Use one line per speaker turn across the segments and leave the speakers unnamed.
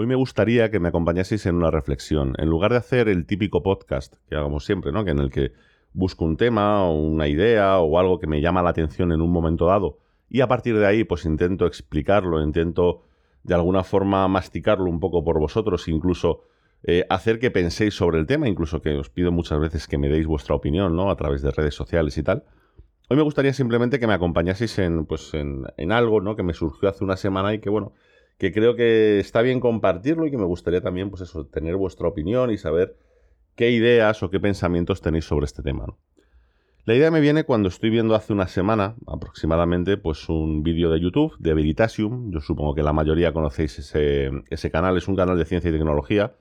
Hoy me gustaría que me acompañaseis en una reflexión. En lugar de hacer el típico podcast que hagamos siempre, ¿no? Que en el que busco un tema o una idea o algo que me llama la atención en un momento dado y a partir de ahí pues intento explicarlo, intento de alguna forma masticarlo un poco por vosotros, incluso eh, hacer que penséis sobre el tema, incluso que os pido muchas veces que me deis vuestra opinión, ¿no? A través de redes sociales y tal. Hoy me gustaría simplemente que me acompañaseis en, pues, en, en algo, ¿no? Que me surgió hace una semana y que, bueno, que creo que está bien compartirlo y que me gustaría también, pues eso, tener vuestra opinión y saber qué ideas o qué pensamientos tenéis sobre este tema. La idea me viene cuando estoy viendo hace una semana aproximadamente pues un vídeo de YouTube de Veritasium. Yo supongo que la mayoría conocéis ese, ese, canal. Es un canal de ciencia y tecnología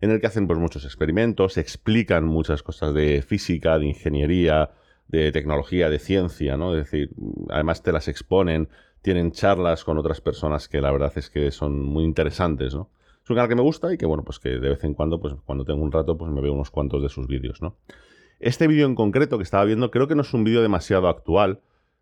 en el que hacen pues muchos experimentos, explican muchas cosas de física, de ingeniería, de tecnología, de ciencia, ¿no? Es decir, además te las exponen, tienen charlas con otras personas que la verdad es que son muy interesantes, ¿no? Es un canal que me gusta y que, bueno, pues que de vez en cuando, pues cuando tengo un rato, pues me veo unos cuantos de sus vídeos, ¿no? Este vídeo en concreto que estaba viendo, creo que no es un vídeo demasiado actual.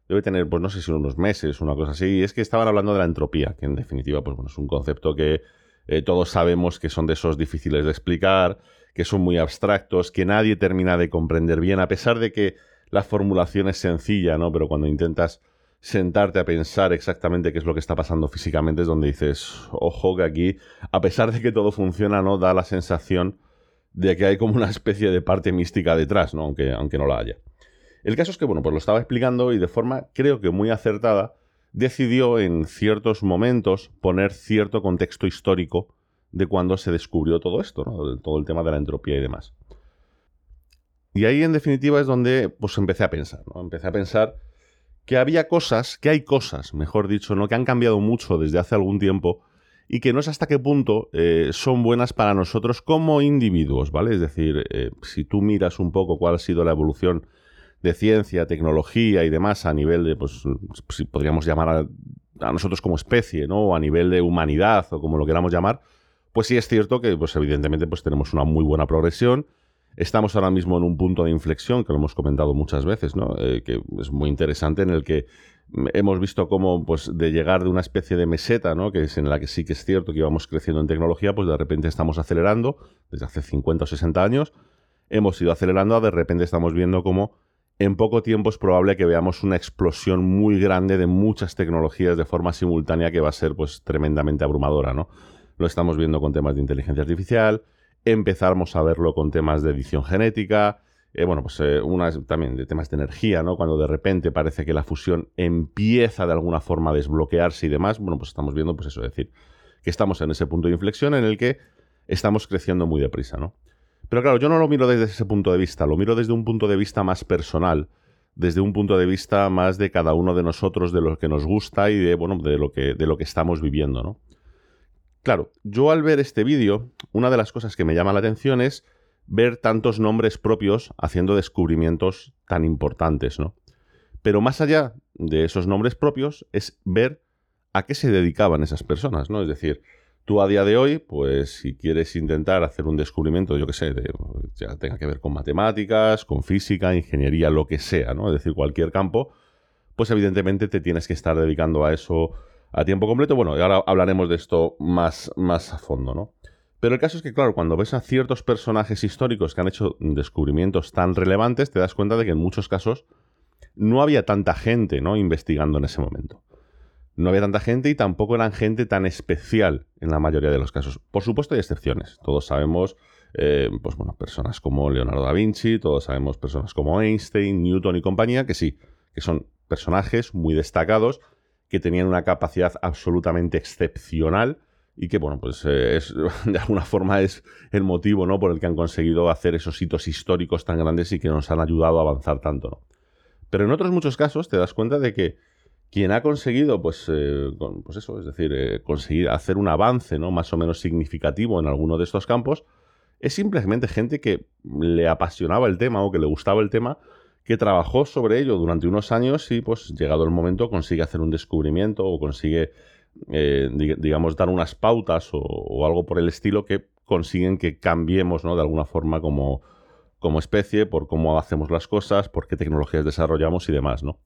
Debe tener, pues no sé si unos meses, una cosa así. Y es que estaban hablando de la entropía, que en definitiva, pues bueno, es un concepto que eh, todos sabemos que son de esos difíciles de explicar, que son muy abstractos, que nadie termina de comprender bien, a pesar de que la formulación es sencilla, ¿no? Pero cuando intentas sentarte a pensar exactamente qué es lo que está pasando físicamente es donde dices, ojo que aquí, a pesar de que todo funciona, ¿no? Da la sensación de que hay como una especie de parte mística detrás, ¿no? Aunque, aunque no la haya. El caso es que, bueno, pues lo estaba explicando y de forma creo que muy acertada decidió en ciertos momentos poner cierto contexto histórico de cuando se descubrió todo esto, ¿no? Todo el tema de la entropía y demás. Y ahí en definitiva es donde pues empecé a pensar, ¿no? Empecé a pensar que había cosas, que hay cosas, mejor dicho, ¿no? que han cambiado mucho desde hace algún tiempo y que no es hasta qué punto eh, son buenas para nosotros como individuos, ¿vale? Es decir, eh, si tú miras un poco cuál ha sido la evolución de ciencia, tecnología y demás a nivel de, pues, si podríamos llamar a, nosotros como especie, ¿no? O a nivel de humanidad o como lo queramos llamar, pues sí es cierto que, pues evidentemente, pues tenemos una muy buena progresión Estamos ahora mismo en un punto de inflexión, que lo hemos comentado muchas veces, ¿no? Eh, que es muy interesante, en el que hemos visto cómo, pues, de llegar de una especie de meseta, ¿no? Que es en la que sí que es cierto que íbamos creciendo en tecnología, pues de repente estamos acelerando, desde hace 50 o 60 años, hemos ido acelerando, de repente estamos viendo cómo en poco tiempo es probable que veamos una explosión muy grande de muchas tecnologías de forma simultánea que va a ser, pues, tremendamente abrumadora, ¿no? Lo estamos viendo con temas de inteligencia artificial, empezamos a verlo con temas de edición genética, eh, bueno, pues eh, también de temas de energía, ¿no? Cuando de repente parece que la fusión empieza de alguna forma a desbloquearse y demás, bueno, pues estamos viendo, pues eso, es decir, que estamos en ese punto de inflexión en el que estamos creciendo muy deprisa, ¿no? Pero claro, yo no lo miro desde ese punto de vista, lo miro desde un punto de vista más personal, desde un punto de vista más de cada uno de nosotros, de lo que nos gusta y de, bueno, de lo que, de lo que estamos viviendo, ¿no? Claro, yo al ver este vídeo, una de las cosas que me llama la atención es ver tantos nombres propios haciendo descubrimientos tan importantes, ¿no? Pero más allá de esos nombres propios es ver a qué se dedicaban esas personas, ¿no? Es decir, tú a día de hoy, pues si quieres intentar hacer un descubrimiento, yo qué sé, de, ya tenga que ver con matemáticas, con física, ingeniería, lo que sea, ¿no? Es decir, cualquier campo, pues evidentemente te tienes que estar dedicando a eso a tiempo completo. Bueno, y ahora hablaremos de esto más, más a fondo, ¿no? Pero el caso es que, claro, cuando ves a ciertos personajes históricos que han hecho descubrimientos tan relevantes, te das cuenta de que en muchos casos no había tanta gente, ¿no? Investigando en ese momento. No había tanta gente y tampoco eran gente tan especial en la mayoría de los casos. Por supuesto hay excepciones. Todos sabemos, eh, pues bueno, personas como Leonardo da Vinci, todos sabemos personas como Einstein, Newton y compañía, que sí, que son personajes muy destacados que tenían una capacidad absolutamente excepcional y que, bueno, pues eh, es, de alguna forma es el motivo, ¿no? Por el que han conseguido hacer esos hitos históricos tan grandes y que nos han ayudado a avanzar tanto, ¿no? Pero en otros muchos casos te das cuenta de que quien ha conseguido, pues, eh, pues eso, es decir, eh, conseguir hacer un avance, ¿no? Más o menos significativo en alguno de estos campos, es simplemente gente que le apasionaba el tema o que le gustaba el tema que trabajó sobre ello durante unos años y pues llegado el momento consigue hacer un descubrimiento o consigue, eh, digamos, dar unas pautas o, algo por el estilo que consiguen que cambiemos, ¿no? De alguna forma como, como especie, por cómo hacemos las cosas, por qué tecnologías desarrollamos y demás, ¿no?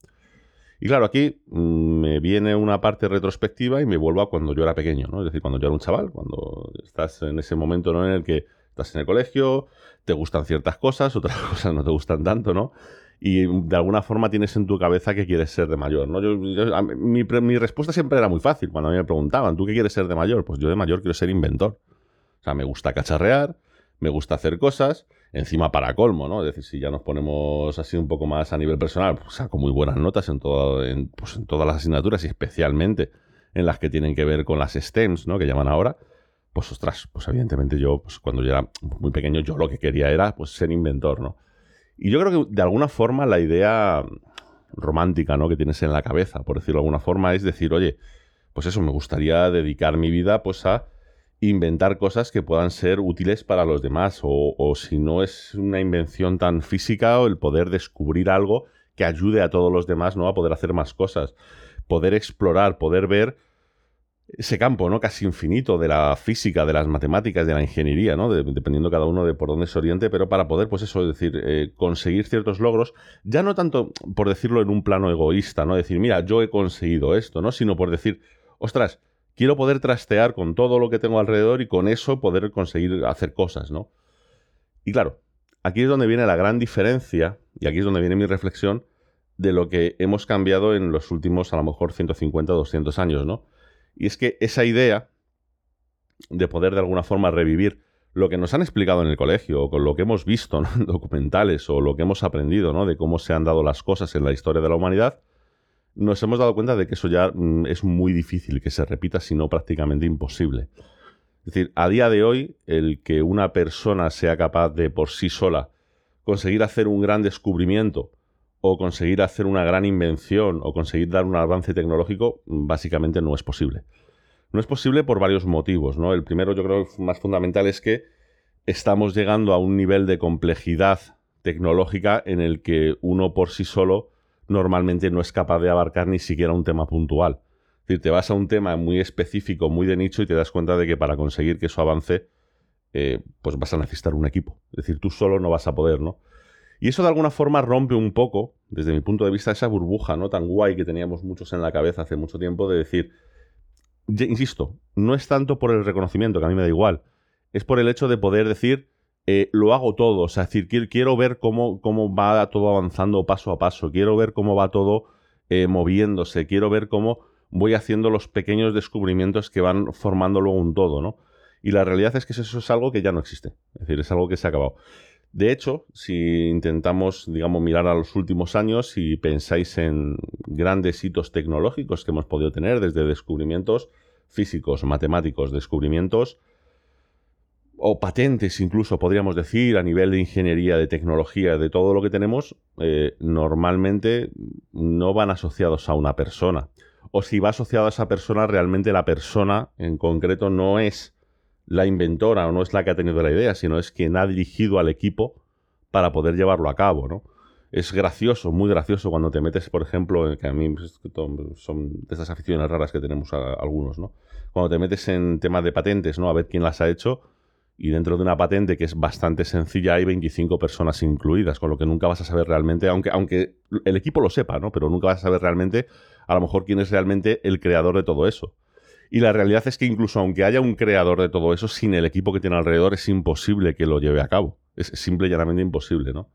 Y claro, aquí mm, me viene una parte retrospectiva y me vuelvo a cuando yo era pequeño, ¿no? Es decir, cuando yo era un chaval, cuando estás en ese momento ¿no? en el que estás en el colegio, te gustan ciertas cosas, otras cosas no te gustan tanto, ¿no? Y de alguna forma tienes en tu cabeza que quieres ser de mayor, ¿no? mi, mi, respuesta siempre era muy fácil cuando a mí me preguntaban, ¿tú qué quieres ser de mayor? Pues yo de mayor quiero ser inventor. O sea, me gusta cacharrear, me gusta hacer cosas, encima para colmo, ¿no? Es decir, si ya nos ponemos así un poco más a nivel personal, pues saco muy buenas notas en, todo, en, pues en todas las asignaturas y especialmente en las que tienen que ver con las STEMs, ¿no? Que llaman ahora pues ostras, pues evidentemente yo, pues cuando yo era muy pequeño, yo lo que quería era pues ser inventor, ¿no? Y yo creo que de alguna forma la idea romántica, ¿no? Que tienes en la cabeza, por decirlo de alguna forma, es decir, oye, pues eso, me gustaría dedicar mi vida pues a inventar cosas que puedan ser útiles para los demás o, o si no es una invención tan física o el poder descubrir algo que ayude a todos los demás, ¿no? A poder hacer más cosas, poder explorar, poder ver ese campo, ¿no? Casi infinito de la física, de las matemáticas, de la ingeniería, ¿no? dependiendo cada uno de por dónde se oriente, pero para poder, pues eso, es decir, eh, conseguir ciertos logros, ya no tanto por decirlo en un plano egoísta, ¿no? Decir, mira, yo he conseguido esto, ¿no? Sino por decir, ostras, quiero poder trastear con todo lo que tengo alrededor y con eso poder conseguir hacer cosas, ¿no? Y claro, aquí es donde viene la gran diferencia, y aquí es donde viene mi reflexión, de lo que hemos cambiado en los últimos, a lo mejor, 150, 200 años, ¿no? Y es que esa idea de poder de alguna forma revivir lo que nos han explicado en el colegio, o con lo que hemos visto en documentales, o lo que hemos aprendido ¿no? de cómo se han dado las cosas en la historia de la humanidad, nos hemos dado cuenta de que eso ya mm, es muy difícil que se repita, si no prácticamente imposible. Es decir, a día de hoy, el que una persona sea capaz de por sí sola conseguir hacer un gran descubrimiento o conseguir hacer una gran invención o conseguir dar un avance tecnológico, básicamente no es posible. No es posible por varios motivos, ¿no? El primero, yo creo, más fundamental es que estamos llegando a un nivel de complejidad tecnológica en el que uno por sí solo normalmente no es capaz de abarcar ni siquiera un tema puntual. Es decir, te vas a un tema muy específico, muy de nicho y te das cuenta de que para conseguir que eso avance, eh, pues vas a necesitar un equipo. Es decir, tú solo no vas a poder, ¿no? Y eso de alguna forma rompe un poco, desde mi punto de vista, esa burbuja no tan guay que teníamos muchos en la cabeza hace mucho tiempo de decir, insisto, no es tanto por el reconocimiento, que a mí me da igual, es por el hecho de poder decir, eh, lo hago todo, o sea, es decir, quiero, ver cómo, cómo, va todo avanzando paso a paso, quiero ver cómo va todo eh, moviéndose, quiero ver cómo voy haciendo los pequeños descubrimientos que van formando luego un todo, ¿no? Y la realidad es que eso es algo que ya no existe, es decir, es algo que se ha acabado. De hecho, si intentamos, digamos, mirar a los últimos años y pensáis en grandes hitos tecnológicos que hemos podido tener, desde descubrimientos físicos, matemáticos, descubrimientos o patentes incluso podríamos decir a nivel de ingeniería, de tecnología, de todo lo que tenemos, eh, normalmente no van asociados a una persona. O si va asociado a esa persona, realmente la persona en concreto no es la inventora o no es la que ha tenido la idea, sino es quien ha dirigido al equipo para poder llevarlo a cabo, ¿no? Es gracioso, muy gracioso cuando te metes, por ejemplo, que a mí son de esas aficiones raras que tenemos algunos, ¿no? Cuando te metes en temas de patentes, ¿no? A ver quién las ha hecho y dentro de una patente que es bastante sencilla hay 25 personas incluidas, con lo que nunca vas a saber realmente, aunque, aunque el equipo lo sepa, ¿no? Pero nunca vas a saber realmente, a lo mejor, quién es realmente el creador de todo eso. Y la realidad es que incluso aunque haya un creador de todo eso, sin el equipo que tiene alrededor es imposible que lo lleve a cabo. Es simple y llanamente imposible, ¿no?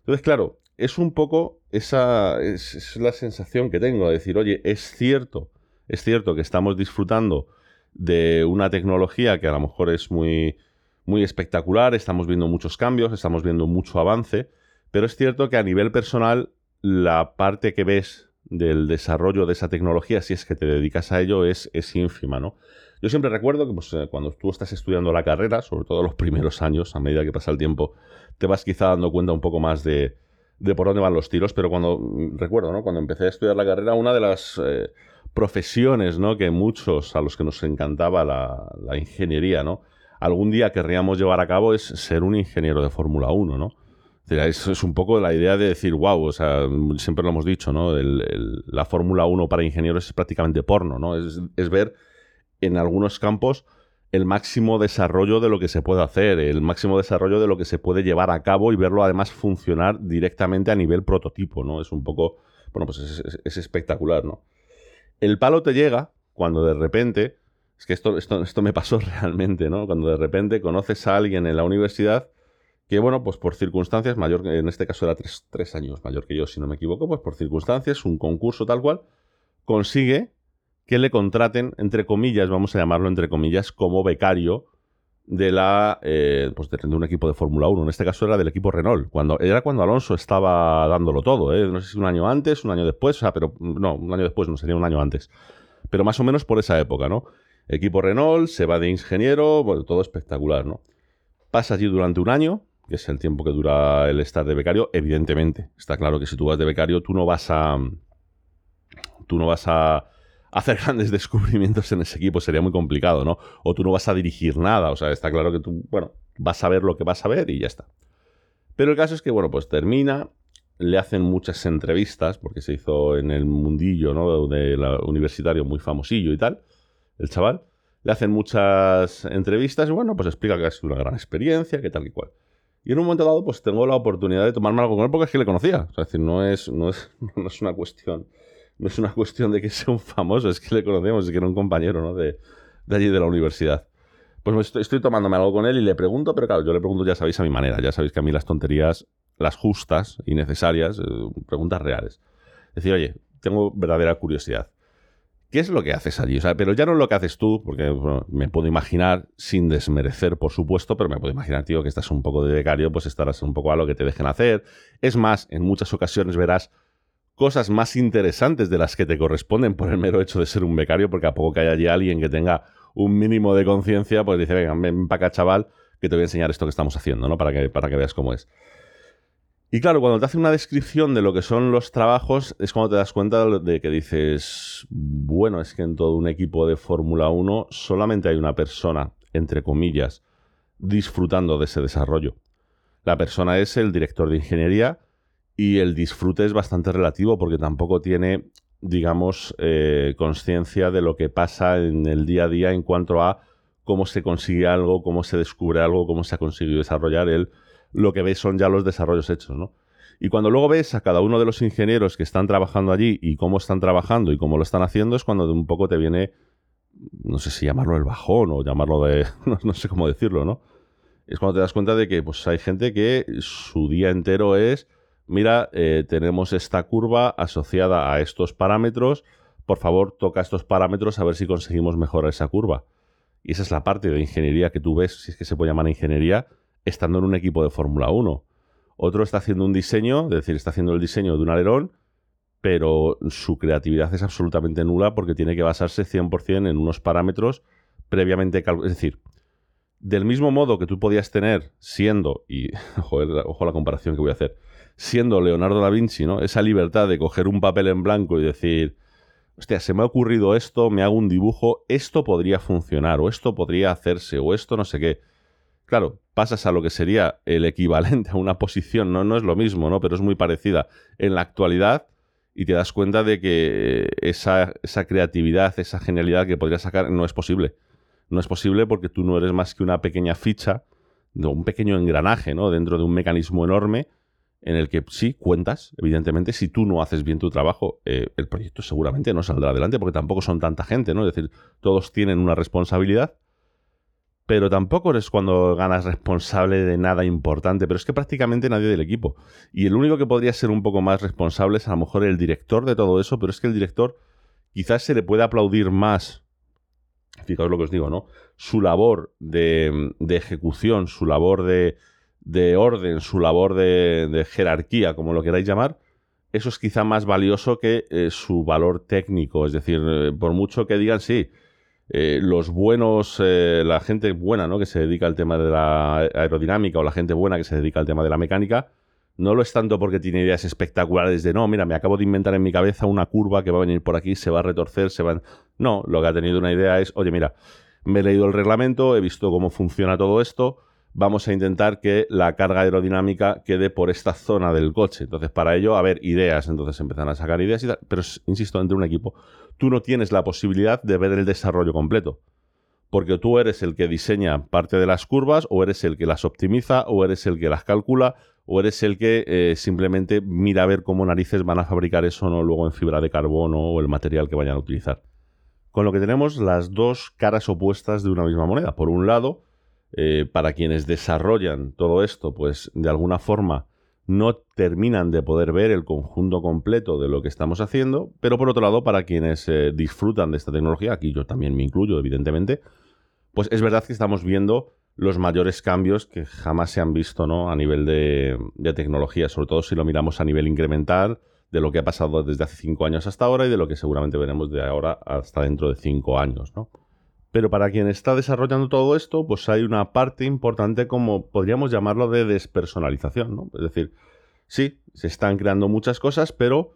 Entonces, claro, es un poco esa es, la sensación que tengo de decir, oye, es cierto, es cierto que estamos disfrutando de una tecnología que a lo mejor es muy, muy espectacular, estamos viendo muchos cambios, estamos viendo mucho avance, pero es cierto que a nivel personal la parte que ves del desarrollo de esa tecnología, si es que te dedicas a ello, es, es ínfima, ¿no? Yo siempre recuerdo que pues, eh, cuando tú estás estudiando la carrera, sobre todo los primeros años, a medida que pasa el tiempo, te vas quizá dando cuenta un poco más de, de por dónde van los tiros, pero cuando, mm, recuerdo, ¿no? Cuando empecé a estudiar la carrera, una de las eh, profesiones, ¿no? Que muchos, a los que nos encantaba la, la ingeniería, ¿no? Algún día querríamos llevar a cabo es ser un ingeniero de Fórmula 1, ¿no? Eso es un poco la idea de decir, wow, o sea, siempre lo hemos dicho, ¿no? la Fórmula 1 para ingenieros es prácticamente porno, ¿no? Es, ver en algunos campos el máximo desarrollo de lo que se puede hacer, el máximo desarrollo de lo que se puede llevar a cabo y verlo además funcionar directamente a nivel prototipo, ¿no? Es un poco Bueno, pues es, espectacular, ¿no? El palo te llega cuando de repente, es que esto, esto, esto me pasó realmente, ¿no? Cuando de repente conoces a alguien en la universidad que, bueno, pues por circunstancias, mayor, en este caso era tres, tres años mayor que yo, si no me equivoco, pues por circunstancias, un concurso tal cual, consigue que le contraten, entre comillas, vamos a llamarlo entre comillas, como becario de la eh, pues de, un equipo de Fórmula 1. En este caso era del equipo Renault. Cuando, era cuando Alonso estaba dándolo todo. ¿eh? No sé si un año antes, un año después, o sea, pero no, un año después, no sería un año antes. Pero más o menos por esa época, ¿no? Equipo Renault, se va de ingeniero, bueno, todo espectacular, ¿no? Pasa allí durante un año, que es el tiempo que dura el estar de becario. Evidentemente, está claro que si tú vas de becario, tú no vas a. Tú no vas a hacer grandes descubrimientos en ese equipo sería muy complicado, ¿no? O tú no vas a dirigir nada, o sea, está claro que tú, bueno, vas a ver lo que vas a ver y ya está. Pero el caso es que, bueno, pues termina, le hacen muchas entrevistas, porque se hizo en el mundillo, ¿no? De la universitario muy famosillo y tal, el chaval. Le hacen muchas entrevistas y, bueno, pues explica que sido una gran experiencia, que tal y cual. Y en un momento dado, pues tengo la oportunidad de tomarme algo con él porque es que le conocía. Es decir, no es, no es, no es una cuestión no es una cuestión de que sea un famoso, es que le conocemos, es que era un compañero ¿no? de, allí de la universidad. Pues estoy, tomándome algo con él y le pregunto, pero claro, yo le pregunto, ya sabéis, a mi manera, ya sabéis que a mí las tonterías, las justas y necesarias, eh, preguntas reales. Es decir, oye, tengo verdadera curiosidad. ¿Qué es lo que haces allí? O sea, pero ya no es lo que haces tú, porque me puedo imaginar, sin desmerecer, por supuesto, pero me puedo imaginar, tío, que estás un poco de becario, pues estarás un poco a lo que te dejen hacer. Es más, en muchas ocasiones verás cosas más interesantes de las que te corresponden por el mero hecho de ser un becario, porque a poco que haya allí alguien que tenga un mínimo de conciencia, pues dice, venga, ven para acá, chaval, que te voy a enseñar esto que estamos haciendo, ¿no? Para que, para que veas cómo es. Y claro, cuando te hace una descripción de lo que son los trabajos, es cuando te das cuenta de que dices, bueno, es que en todo un equipo de Fórmula 1 solamente hay una persona, entre comillas, disfrutando de ese desarrollo. La persona es el director de ingeniería, y el disfrute es bastante relativo porque tampoco tiene, digamos, eh, conciencia de lo que pasa en el día a día en cuanto a cómo se consigue algo, cómo se descubre algo, cómo se ha conseguido desarrollar él. Lo que ves son ya los desarrollos hechos, ¿no? Y cuando luego ves a cada uno de los ingenieros que están trabajando allí y cómo están trabajando y cómo lo están haciendo, es cuando un poco te viene, no sé si llamarlo el bajón o llamarlo de, no, sé cómo decirlo, ¿no? Es cuando te das cuenta de que pues hay gente que su día entero es mira, eh, tenemos esta curva asociada a estos parámetros, por favor toca estos parámetros a ver si conseguimos mejorar esa curva. Y esa es la parte de ingeniería que tú ves, si es que se puede llamar ingeniería, estando en un equipo de Fórmula 1. Otro está haciendo un diseño, es decir, está haciendo el diseño de un alerón, pero su creatividad es absolutamente nula porque tiene que basarse 100% en unos parámetros previamente calculados. Es decir, del mismo modo que tú podías tener siendo, y ojo la comparación que voy a hacer, siendo Leonardo da Vinci, ¿no? Esa libertad de coger un papel en blanco y decir, hostia, se me ha ocurrido esto, me hago un dibujo, esto podría funcionar, o esto podría hacerse, o esto no sé qué. Claro, pasas a lo que sería el equivalente a una posición, no, no es lo mismo, ¿no? Pero es muy parecida en la actualidad y te das cuenta de que esa, esa creatividad, esa genialidad que podrías sacar no es posible. No es posible porque tú no eres más que una pequeña ficha, un pequeño engranaje, ¿no? Dentro de un mecanismo enorme en el que sí cuentas, evidentemente, si tú no haces bien tu trabajo, eh, el proyecto seguramente no saldrá adelante porque tampoco son tanta gente, ¿no? Es decir, todos tienen una responsabilidad, pero tampoco eres cuando ganas responsable de nada importante, pero es que prácticamente nadie del equipo. Y el único que podría ser un poco más responsable es a lo mejor el director de todo eso, pero es que el director quizás se le puede aplaudir más, fijaos lo que os digo, ¿no? Su labor de ejecución, su labor de de orden, su labor de, jerarquía, como lo queráis llamar, eso es quizá más valioso que eh, su valor técnico. Es decir, eh, por mucho que digan, sí, eh, los buenos, la gente buena, ¿no? Que se dedica al tema de la aerodinámica o la gente buena que se dedica al tema de la mecánica, no lo es tanto porque tiene ideas espectaculares de, no, mira, me acabo de inventar en mi cabeza una curva que va a venir por aquí, se va a retorcer, se va... No, lo que ha tenido una idea es, oye, mira, me he leído el reglamento, he visto cómo funciona todo esto, vamos a intentar que la carga aerodinámica quede por esta zona del coche. Entonces, para ello, a ver, ideas. Entonces empiezan a sacar ideas y. Pero, insisto, entre un equipo, tú no tienes la posibilidad de ver el desarrollo completo. Porque tú eres el que diseña parte de las curvas, o eres el que las optimiza, o eres el que las calcula, o eres el que eh, simplemente mira a ver cómo narices van a fabricar eso no luego en fibra de carbono o el material que vayan a utilizar. Con lo que tenemos las dos caras opuestas de una misma moneda. Por un lado, eh, para quienes desarrollan todo esto, pues de alguna forma no terminan de poder ver el conjunto completo de lo que estamos haciendo, pero por otro lado, para quienes eh, disfrutan de esta tecnología, aquí yo también me incluyo, evidentemente, pues es verdad que estamos viendo los mayores cambios que jamás se han visto ¿no? a nivel de, tecnología, sobre todo si lo miramos a nivel incremental, de lo que ha pasado desde hace cinco años hasta ahora y de lo que seguramente veremos de ahora hasta dentro de cinco años. ¿no? Pero para quien está desarrollando todo esto, pues hay una parte importante como podríamos llamarlo de despersonalización. ¿no? Es decir, sí, se están creando muchas cosas, pero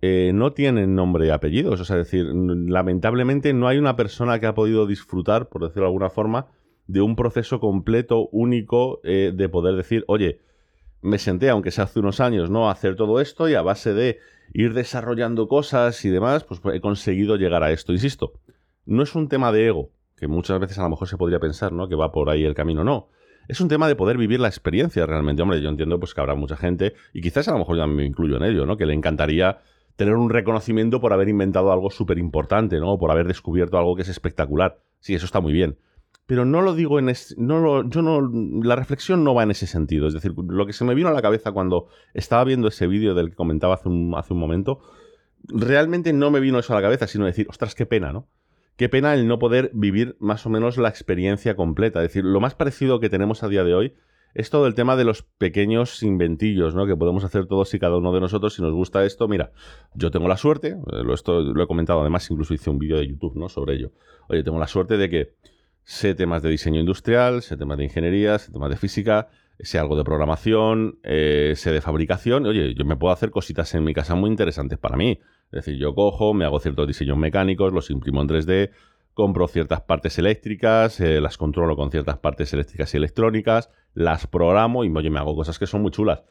eh, no tienen nombre y apellidos. O sea, es decir, lamentablemente no hay una persona que ha podido disfrutar, por decirlo de alguna forma, de un proceso completo, único, eh, de poder decir, oye, me senté, aunque sea hace unos años, ¿no? A hacer todo esto y a base de ir desarrollando cosas y demás, pues he conseguido llegar a esto. Insisto, no es un tema de ego, que muchas veces a lo mejor se podría pensar, ¿no? Que va por ahí el camino, no. Es un tema de poder vivir la experiencia realmente. Hombre, yo entiendo pues que habrá mucha gente, y quizás a lo mejor yo me incluyo en ello, ¿no? Que le encantaría tener un reconocimiento por haber inventado algo súper importante, ¿no? Por haber descubierto algo que es espectacular. Sí, eso está muy bien pero no lo digo en no lo, yo no la reflexión no va en ese sentido, es decir, lo que se me vino a la cabeza cuando estaba viendo ese vídeo del que comentaba hace un, hace un momento, realmente no me vino eso a la cabeza, sino decir, ostras, qué pena, ¿no? Qué pena el no poder vivir más o menos la experiencia completa, es decir, lo más parecido que tenemos a día de hoy es todo el tema de los pequeños inventillos, ¿no? Que podemos hacer todos y cada uno de nosotros si nos gusta esto. Mira, yo tengo la suerte, eh, lo, esto, lo he comentado además, incluso hice un vídeo de YouTube, ¿no? Sobre ello. Oye, tengo la suerte de que sé temas de diseño industrial, sé temas de ingeniería, sé temas de física, sé algo de programación, eh, sé de fabricación. Oye, yo me puedo hacer cositas en mi casa muy interesantes para mí. Es decir, yo cojo, me hago ciertos diseños mecánicos, los imprimo en 3D, compro ciertas partes eléctricas, eh, las controlo con ciertas partes eléctricas y electrónicas, las programo y me hago cosas que son muy chulas.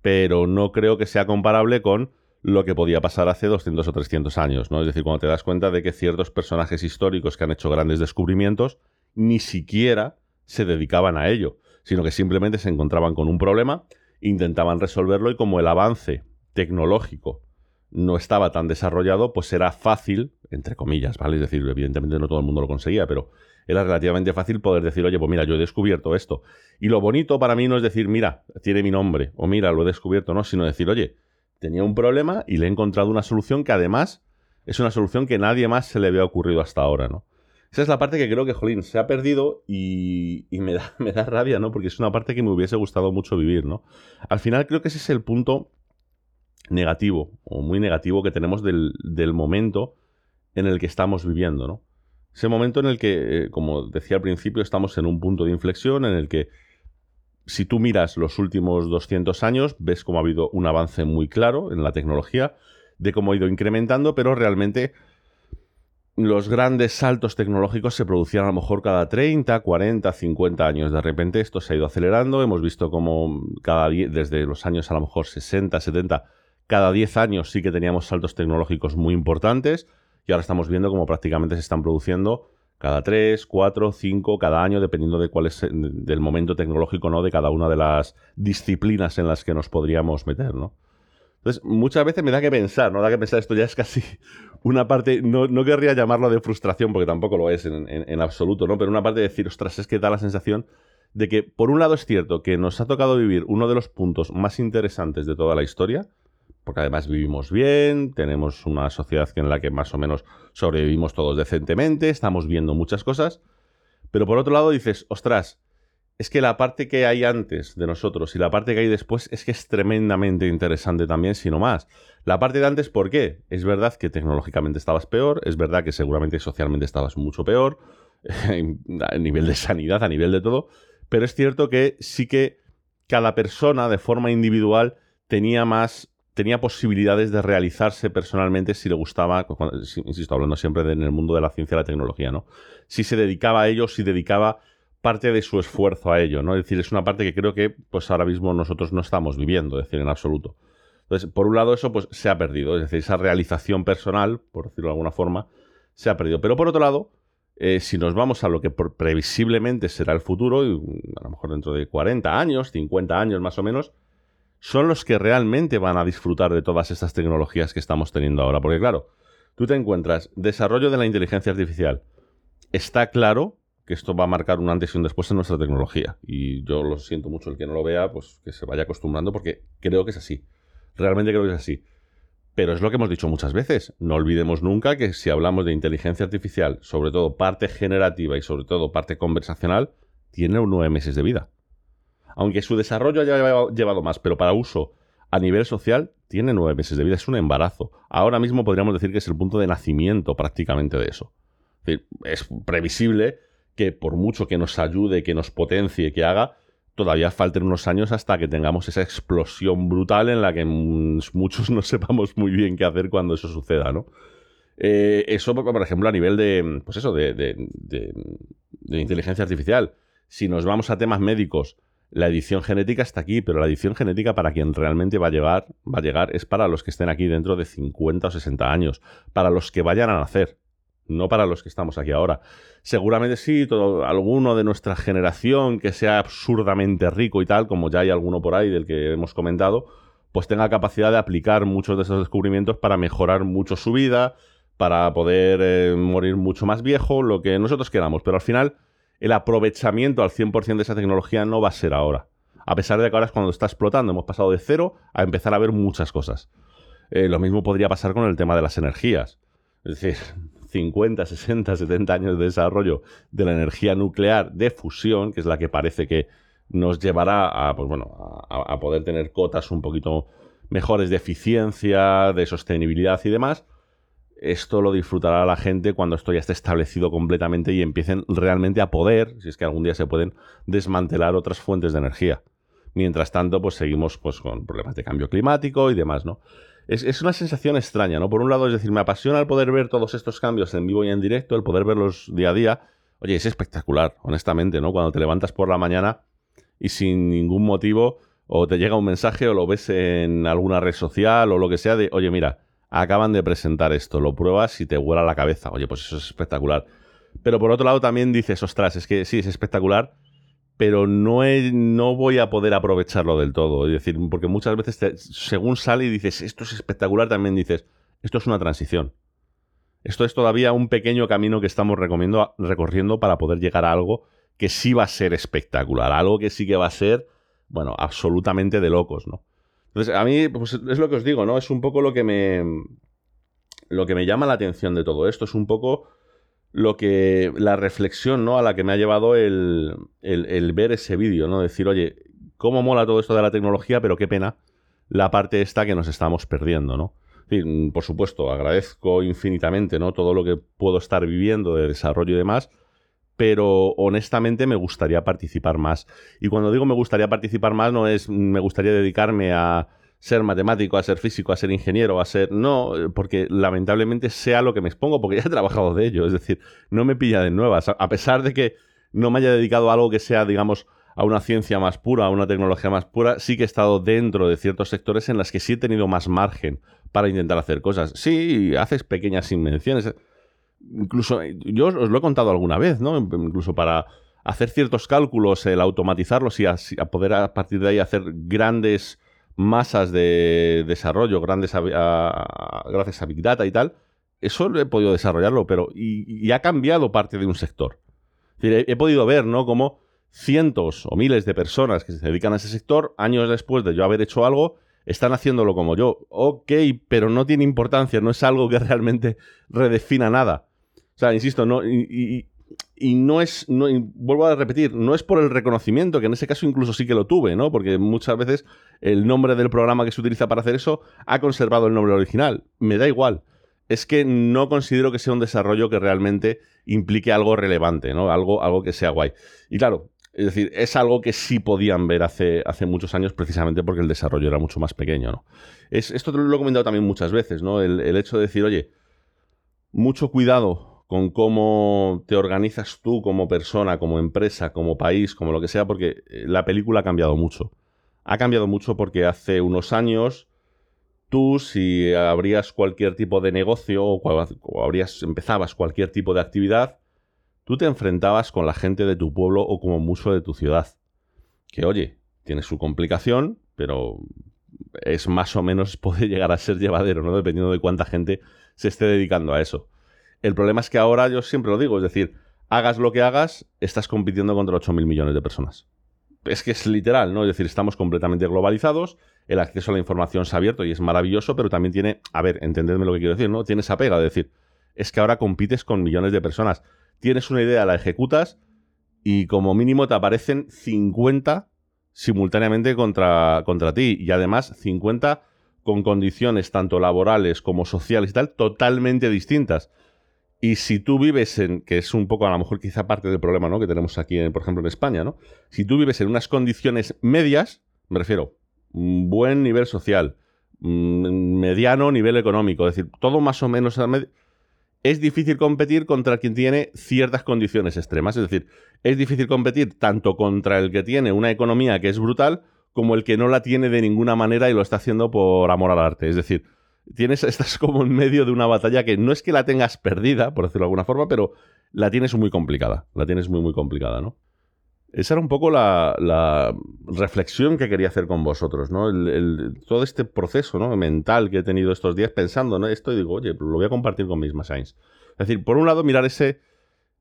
Pero no creo que sea comparable con lo que podía pasar hace 200 o 300 años, ¿no? Es decir, cuando te das cuenta de que ciertos personajes históricos que han hecho grandes descubrimientos ni siquiera se dedicaban a ello, sino que simplemente se encontraban con un problema, intentaban resolverlo y como el avance tecnológico no estaba tan desarrollado, pues era fácil, entre comillas, ¿vale? Es decir, evidentemente no todo el mundo lo conseguía, pero era relativamente fácil poder decir, oye, pues mira, yo he descubierto esto. Y lo bonito para mí no es decir, mira, tiene mi nombre, o mira, lo he descubierto, no, sino decir, oye, tenía un problema y le he encontrado una solución que además es una solución que nadie más se le había ocurrido hasta ahora, ¿no? Esa es la parte que creo que, jolín, se ha perdido y, me, da, me da rabia, ¿no? Porque es una parte que me hubiese gustado mucho vivir, ¿no? Al final creo que ese es el punto negativo o muy negativo que tenemos del, del momento en el que estamos viviendo, ¿no? Ese momento en el que, eh, como decía al principio, estamos en un punto de inflexión en el que si tú miras los últimos 200 años, ves cómo ha habido un avance muy claro en la tecnología, de cómo ha ido incrementando, pero realmente los grandes saltos tecnológicos se producían a lo mejor cada 30, 40, 50 años. De repente esto se ha ido acelerando. Hemos visto como cada desde los años a lo mejor 60, 70, cada 10 años sí que teníamos saltos tecnológicos muy importantes y ahora estamos viendo cómo prácticamente se están produciendo cada tres, cuatro, cinco, cada año, dependiendo de cuál es del momento tecnológico, ¿no? De cada una de las disciplinas en las que nos podríamos meter, ¿no? Entonces, muchas veces me da que pensar, ¿no? Da que pensar, esto ya es casi una parte, no, no querría llamarlo de frustración, porque tampoco lo es en, en, absoluto, ¿no? Pero una parte de decir, ostras, es que da la sensación de que, por un lado, es cierto que nos ha tocado vivir uno de los puntos más interesantes de toda la historia, porque además vivimos bien, tenemos una sociedad en la que más o menos sobrevivimos todos decentemente, estamos viendo muchas cosas, pero por otro lado dices, ostras, es que la parte que hay antes de nosotros y la parte que hay después es que es tremendamente interesante también, si no más. La parte de antes, ¿por qué? Es verdad que tecnológicamente estabas peor, es verdad que seguramente socialmente estabas mucho peor, a nivel de sanidad, a nivel de todo, pero es cierto que sí que cada persona de forma individual tenía más tenía posibilidades de realizarse personalmente si le gustaba, insisto, hablando siempre en el mundo de la ciencia y la tecnología, ¿no? Si se dedicaba a ello, si dedicaba parte de su esfuerzo a ello, ¿no? Es decir, es una parte que creo que pues ahora mismo nosotros no estamos viviendo, es decir, en absoluto. Entonces, por un lado eso pues se ha perdido, es decir, esa realización personal, por decirlo de alguna forma, se ha perdido. Pero por otro lado, eh, si nos vamos a lo que previsiblemente será el futuro, a lo mejor dentro de 40 años, 50 años más o menos, son los que realmente van a disfrutar de todas estas tecnologías que estamos teniendo ahora. Porque claro, tú te encuentras desarrollo de la inteligencia artificial. Está claro que esto va a marcar un antes y un después en nuestra tecnología. Y yo lo siento mucho el que no lo vea, pues que se vaya acostumbrando porque creo que es así. Realmente creo que es así. Pero es lo que hemos dicho muchas veces. No olvidemos nunca que si hablamos de inteligencia artificial, sobre todo parte generativa y sobre todo parte conversacional, tiene nueve meses de vida aunque su desarrollo haya llevado más, pero para uso a nivel social, tiene nueve meses de vida, es un embarazo. Ahora mismo podríamos decir que es el punto de nacimiento prácticamente de eso. Es, previsible que por mucho que nos ayude, que nos potencie, que haga, todavía falten unos años hasta que tengamos esa explosión brutal en la que muchos no sepamos muy bien qué hacer cuando eso suceda, ¿no? Eh, eso, por ejemplo, a nivel de, pues eso, de inteligencia artificial. Si nos vamos a temas médicos, la edición genética está aquí, pero la edición genética para quien realmente va a llegar, va a llegar es para los que estén aquí dentro de 50 o 60 años, para los que vayan a nacer, no para los que estamos aquí ahora. Seguramente sí, alguno de nuestra generación que sea absurdamente rico y tal, como ya hay alguno por ahí del que hemos comentado, pues tenga capacidad de aplicar muchos de esos descubrimientos para mejorar mucho su vida, para poder eh, morir mucho más viejo, lo que nosotros queramos, pero al final el aprovechamiento al 100% de esa tecnología no va a ser ahora. A pesar de que ahora es cuando está explotando, hemos pasado de cero a empezar a ver muchas cosas. Eh, lo mismo podría pasar con el tema de las energías. Es decir, 50, 60, 70 años de desarrollo de la energía nuclear de fusión, que es la que parece que nos llevará a, pues bueno, a poder tener cotas un poquito mejores de eficiencia, de sostenibilidad y demás, esto lo disfrutará la gente cuando esto ya esté establecido completamente y empiecen realmente a poder, si es que algún día se pueden, desmantelar otras fuentes de energía. Mientras tanto, pues seguimos pues, con problemas de cambio climático y demás, ¿no? Es, una sensación extraña, ¿no? Por un lado, es decir, me apasiona el poder ver todos estos cambios en vivo y en directo, el poder verlos día a día. Oye, es espectacular, honestamente, ¿no? Cuando te levantas por la mañana y sin ningún motivo, o te llega un mensaje o lo ves en alguna red social o lo que sea de, oye, mira, acaban de presentar esto, lo pruebas y te vuela la cabeza. Oye, pues eso es espectacular. Pero por otro lado también dices, ostras, es que sí, es espectacular, pero no, no voy a poder aprovecharlo del todo. Es decir, porque muchas veces según sale y dices, esto es espectacular, también dices, esto es una transición. Esto es todavía un pequeño camino que estamos recorriendo para poder llegar a algo que sí va a ser espectacular, algo que sí que va a ser, bueno, absolutamente de locos, ¿no? Entonces, a mí, pues es lo que os digo, ¿no? Es un poco lo que me. Lo que me llama la atención de todo esto. Es un poco lo que. la reflexión, ¿no? A la que me ha llevado el, el, ver ese vídeo, ¿no? Decir, oye, cómo mola todo esto de la tecnología, pero qué pena la parte esta que nos estamos perdiendo, ¿no? por supuesto, agradezco infinitamente, ¿no? Todo lo que puedo estar viviendo de desarrollo y demás pero honestamente me gustaría participar más. Y cuando digo me gustaría participar más, no es me gustaría dedicarme a ser matemático, a ser físico, a ser ingeniero, a ser... No, porque lamentablemente sea lo que me expongo, porque ya he trabajado de ello. Es decir, no me pilla de nuevas. A pesar de que no me haya dedicado a algo que sea, digamos, a una ciencia más pura, a una tecnología más pura, sí que he estado dentro de ciertos sectores en las que sí he tenido más margen para intentar hacer cosas. Sí, haces pequeñas invenciones incluso yo os lo he contado alguna vez, ¿no? Incluso para hacer ciertos cálculos, el automatizarlos y a, poder a partir de ahí hacer grandes masas de desarrollo, grandes gracias a Big Data y tal, eso he podido desarrollarlo, pero y, ha cambiado parte de un sector. he, podido ver, ¿no? Cómo cientos o miles de personas que se dedican a ese sector, años después de yo haber hecho algo, están haciéndolo como yo. Ok, pero no tiene importancia, no es algo que realmente redefina nada. O sea, insisto, y, no es, vuelvo a repetir, no es por el reconocimiento, que en ese caso incluso sí que lo tuve, ¿no? Porque muchas veces el nombre del programa que se utiliza para hacer eso ha conservado el nombre original. Me da igual. Es que no considero que sea un desarrollo que realmente implique algo relevante, ¿no? Algo, algo que sea guay. Y claro, es decir, es algo que sí podían ver hace, hace muchos años precisamente porque el desarrollo era mucho más pequeño, ¿no? Es, esto lo he comentado también muchas veces, ¿no? El hecho de decir, oye, mucho cuidado con cómo te organizas tú como persona, como empresa, como país, como lo que sea, porque eh, la película ha cambiado mucho. Ha cambiado mucho porque hace unos años tú si abrías cualquier tipo de negocio o, abrías, empezabas cualquier tipo de actividad, tú te enfrentabas con la gente de tu pueblo o como mucho de tu ciudad. Que oye, tiene su complicación, pero es más o menos, puede llegar a ser llevadero, ¿no? Dependiendo de cuánta gente se esté dedicando a eso. El problema es que ahora, yo siempre lo digo, es decir, hagas lo que hagas, estás compitiendo contra 8.000 millones de personas. Es que es literal, ¿no? Es decir, estamos completamente globalizados, el acceso a la información se ha abierto y es maravilloso, pero también tiene, a ver, entendedme lo que quiero decir, ¿no? Tiene esa pega, es decir, es que ahora compites con millones de personas. Tienes una idea, la ejecutas y como mínimo te aparecen 50 simultáneamente contra, contra ti y además 50 con condiciones tanto laborales como sociales y tal totalmente distintas. Y si tú vives en, que es un poco a lo mejor quizá parte del problema ¿no? que tenemos aquí, por ejemplo, en España, ¿no? Si tú vives en unas condiciones medias, me refiero, un buen nivel social, mediano nivel económico, es decir, todo más o menos es difícil competir contra quien tiene ciertas condiciones extremas. Es decir, es difícil competir tanto contra el que tiene una economía que es brutal como el que no la tiene de ninguna manera y lo está haciendo por amor al arte. Es decir, tienes, estás como en medio de una batalla que no es que la tengas perdida, por decirlo de alguna forma, pero la tienes muy complicada. La tienes muy, muy complicada, ¿no? Esa era un poco la, reflexión que quería hacer con vosotros, ¿no? todo este proceso ¿no? mental que he tenido estos días pensando en esto y digo, oye, lo voy a compartir con mis Machines. Es decir, por un lado, mirar ese,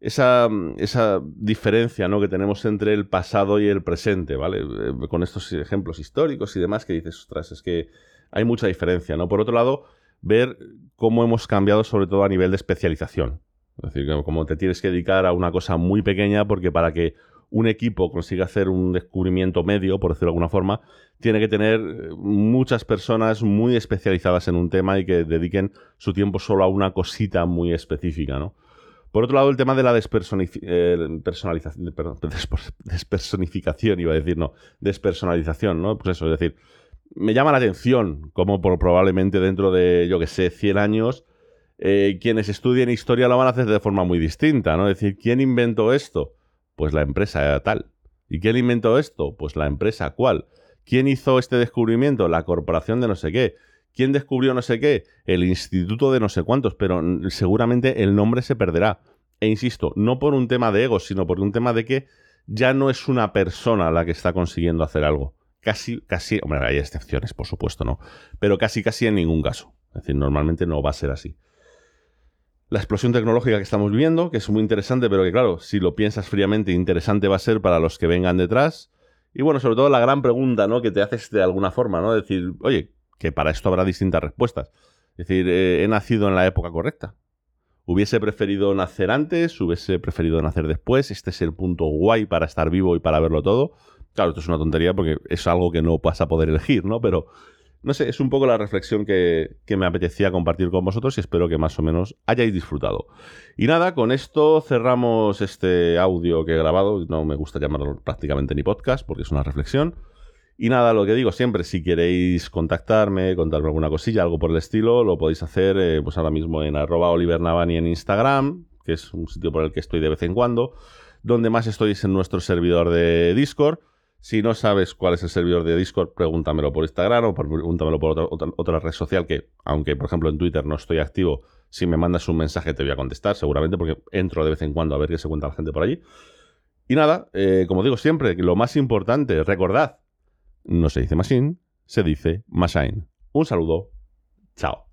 esa, esa diferencia ¿no? que tenemos entre el pasado y el presente, ¿vale? Eh, con estos ejemplos históricos y demás que dices, ostras, es que hay mucha diferencia, ¿no? Por otro lado, ver cómo hemos cambiado sobre todo a nivel de especialización. Es decir, cómo te tienes que dedicar a una cosa muy pequeña porque para que un equipo consiga hacer un descubrimiento medio, por decirlo de alguna forma, tiene que tener eh, muchas personas muy especializadas en un tema y que dediquen su tiempo solo a una cosita muy específica, ¿no? Por otro lado, el tema de la despersonalización, despersonificación, iba a decir, no, despersonalización, ¿no? Pues eso, es decir, me llama la atención cómo probablemente dentro de, yo que sé, 100 años, eh, quienes estudien historia lo van a hacer de forma muy distinta, ¿no? Es decir, ¿quién inventó esto? Pues la empresa tal. ¿Y quién inventó esto? Pues la empresa cuál. ¿Quién hizo este descubrimiento? La corporación de no sé qué. ¿Quién descubrió no sé qué? El instituto de no sé cuántos, pero seguramente el nombre se perderá. E insisto, no por un tema de ego, sino por un tema de que ya no es una persona la que está consiguiendo hacer algo casi, casi, hombre, hay excepciones, por supuesto, ¿no? Pero casi, casi en ningún caso. Es decir, normalmente no va a ser así. La explosión tecnológica que estamos viviendo, que es muy interesante, pero que claro, si lo piensas fríamente, interesante va a ser para los que vengan detrás. Y bueno, sobre todo la gran pregunta, ¿no? Que te haces de alguna forma, ¿no? Decir, oye, que para esto habrá distintas respuestas. Es decir, eh, he nacido en la época correcta. Hubiese preferido nacer antes, hubiese preferido nacer después. Este es el punto guay para estar vivo y para verlo todo. Claro, esto es una tontería porque es algo que no vas a poder elegir, ¿no? Pero, no sé, es un poco la reflexión que, me apetecía compartir con vosotros y espero que más o menos hayáis disfrutado. Y nada, con esto cerramos este audio que he grabado. No me gusta llamarlo prácticamente ni podcast porque es una reflexión. Y nada, lo que digo siempre, si queréis contactarme, contarme alguna cosilla, algo por el estilo, lo podéis hacer eh, pues ahora mismo en arroba olivernavani en Instagram, que es un sitio por el que estoy de vez en cuando. Donde más estoy es en nuestro servidor de Discord si no sabes cuál es el servidor de Discord, pregúntamelo por Instagram o pregúntamelo por otra, red social que, aunque por ejemplo en Twitter no estoy activo, si me mandas un mensaje te voy a contestar, seguramente porque entro de vez en cuando a ver qué se cuenta la gente por allí. Y nada, eh, como digo siempre, lo más importante, recordad, no se dice Machine, se dice Machine. Un saludo, chao.